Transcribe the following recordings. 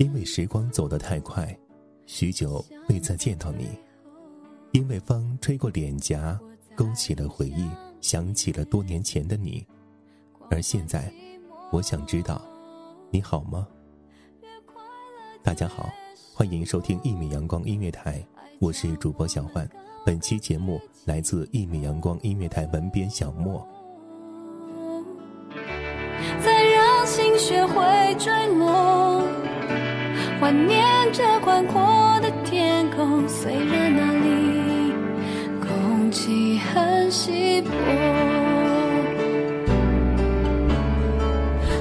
因为时光走得太快，许久未再见到你；因为风吹过脸颊，勾起了回忆，想起了多年前的你。而现在，我想知道，你好吗？大家好，欢迎收听一米阳光音乐台，我是主播小焕。本期节目来自一米阳光音乐台文编小莫。再让心学会坠落，怀念着宽阔的天空。虽然那里空气很稀薄，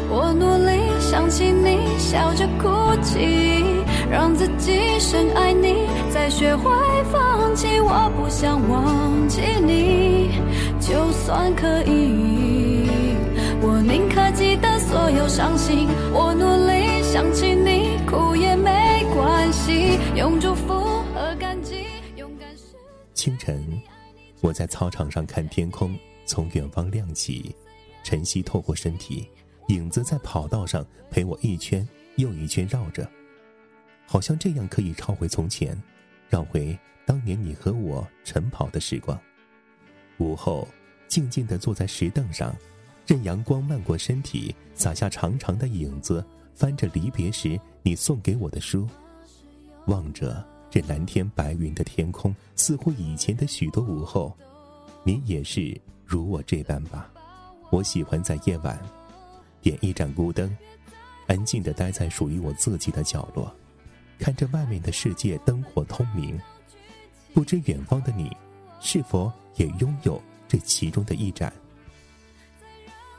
我努力想起你，笑着哭泣，让自己深爱你，再学会放弃。我不想忘记你，就算可以。我宁可记得所有伤心，我努力想起你，哭也没关系，用祝福和感激，勇敢是。清晨，我在操场上看天空从远方亮起，晨曦透过身体，影子在跑道上陪我一圈又一圈绕着，好像这样可以超回从前，绕回当年你和我晨跑的时光。午后，静静地坐在石凳上，任阳光漫过身体，洒下长长的影子，翻着离别时你送给我的书，望着这蓝天白云的天空，似乎以前的许多午后，你也是如我这般吧。我喜欢在夜晚，点一盏孤灯，安静地待在属于我自己的角落，看着外面的世界灯火通明。不知远方的你，是否也拥有这其中的一盏？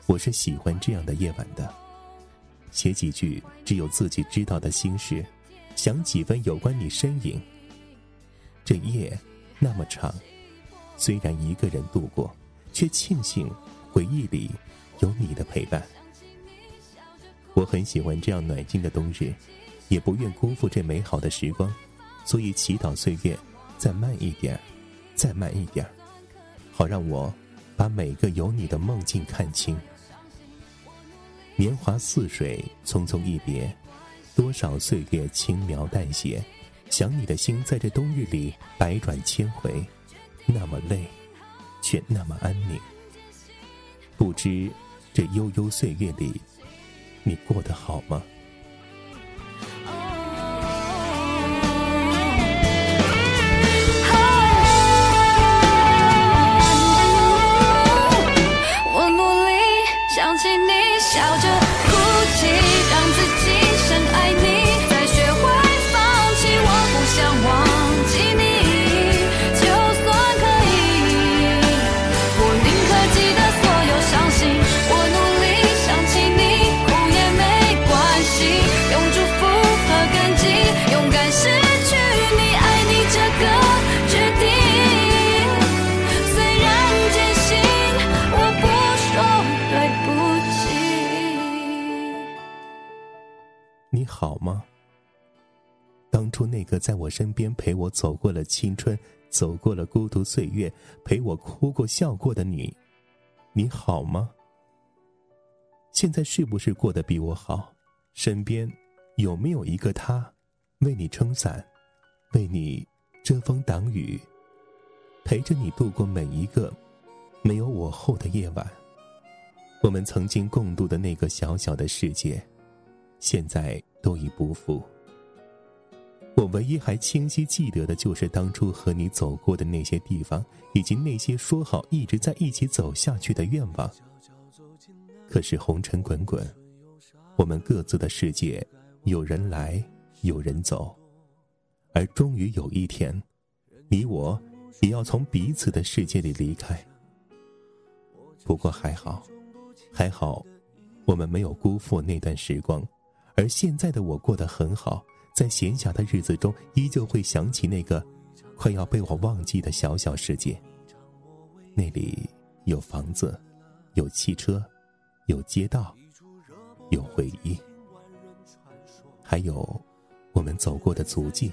我是喜欢这样的夜晚的，写几句只有自己知道的心事，想几分有关你身影。这夜那么长，虽然一个人度过，却庆幸回忆里有你的陪伴。我很喜欢这样暖心的冬日，也不愿辜负这美好的时光，所以祈祷岁月再慢一点，再慢一点，好让我把每个有你的梦境看清。年华似水，匆匆一别，多少岁月轻描淡写，想你的心在这冬日里百转千回，那么累，却那么安宁。不知这悠悠岁月里，你过得好吗？好吗？当初那个在我身边陪我走过了青春，走过了孤独岁月，陪我哭过笑过的你，你好吗？现在是不是过得比我好？身边有没有一个他，为你撑伞，为你遮风挡雨，陪着你度过每一个没有我后的夜晚？我们曾经共度的那个小小的世界，现在都已不复。我唯一还清晰记得的，就是当初和你走过的那些地方，以及那些说好一直在一起走下去的愿望。可是红尘滚滚，我们各自的世界，有人来，有人走，而终于有一天，你我也要从彼此的世界里离开。不过还好，还好，我们没有辜负那段时光，而现在的我过得很好，在闲暇的日子中，依旧会想起那个快要被我忘记的小小世界。那里有房子，有汽车。有街道，有回忆，还有我们走过的足迹。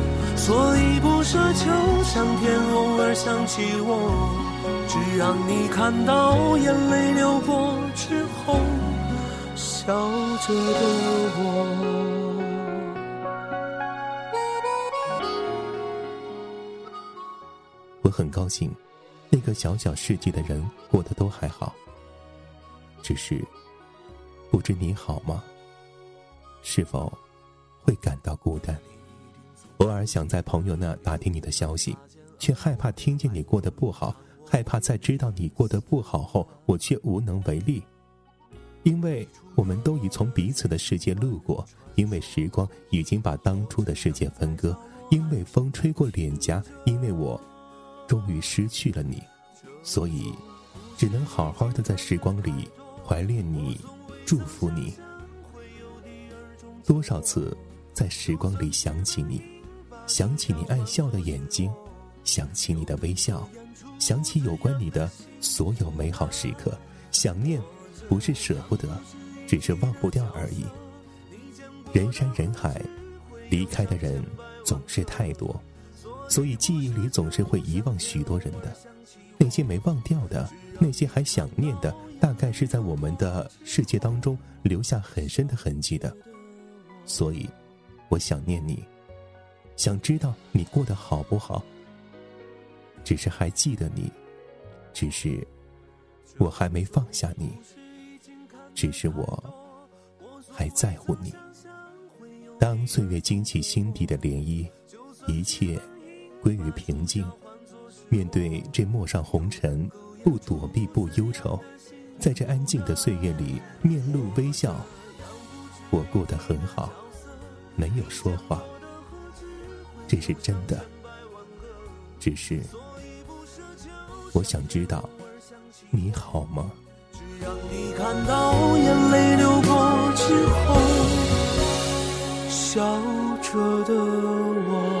所以不奢求上天偶尔想起我，只让你看到眼泪流过之后笑着的我。我很高兴。那个小小世界的人过得都还好，只是不知你好吗？是否会感到孤单？偶尔想在朋友那打听你的消息，却害怕听见你过得不好，害怕在知道你过得不好后，我却无能为力。因为我们都已从彼此的世界路过，因为时光已经把当初的世界分割，因为风吹过脸颊，因为我。终于失去了你，所以只能好好的在时光里怀念你，祝福你。多少次在时光里想起你，想起你爱笑的眼睛，想起你的微笑，想起有关你的所有美好时刻。想念不是舍不得，只是忘不掉而已。人山人海，离开的人总是太多。所以记忆里总是会遗忘许多人的，那些没忘掉的，那些还想念的，大概是在我们的世界当中留下很深的痕迹的。所以，我想念你，想知道你过得好不好。只是还记得你，只是我还没放下你，只是我还在乎你。当岁月惊起心底的涟漪，一切。归于平静，面对这陌上红尘，不躲避，不忧愁，在这安静的岁月里，面露微笑。我过得很好，没有说话，这是真的。只是，我想知道，你好吗？只让你看到眼泪流过之后，笑着的我。